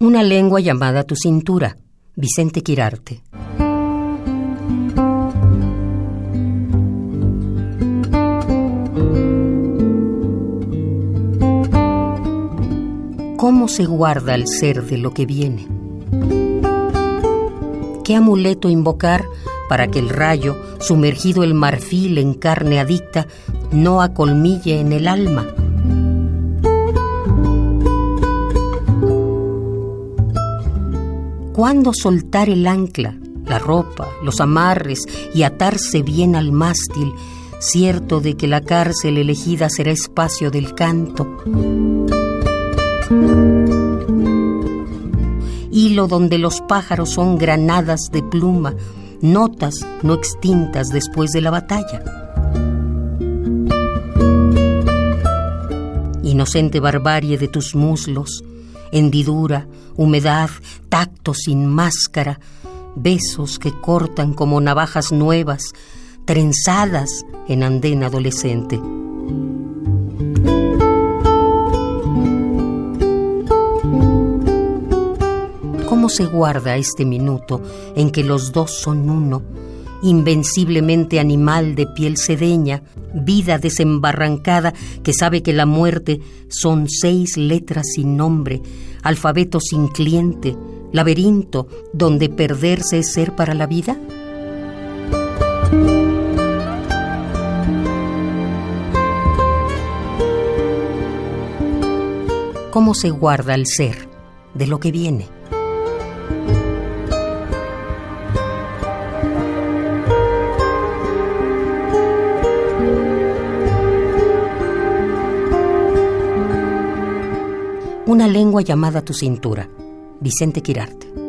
Una lengua llamada tu cintura, Vicente Quirarte. ¿Cómo se guarda el ser de lo que viene? ¿Qué amuleto invocar para que el rayo, sumergido el marfil en carne adicta, no acolmille en el alma? ¿Cuándo soltar el ancla, la ropa, los amarres y atarse bien al mástil, cierto de que la cárcel elegida será espacio del canto? Hilo donde los pájaros son granadas de pluma, notas no extintas después de la batalla. Inocente barbarie de tus muslos, hendidura, humedad, tacto sin máscara, besos que cortan como navajas nuevas, trenzadas en andén adolescente. ¿Cómo se guarda este minuto en que los dos son uno? invenciblemente animal de piel sedeña, vida desembarrancada que sabe que la muerte son seis letras sin nombre, alfabeto sin cliente, laberinto donde perderse es ser para la vida? ¿Cómo se guarda el ser de lo que viene? Una lengua llamada tu cintura. Vicente Quirarte.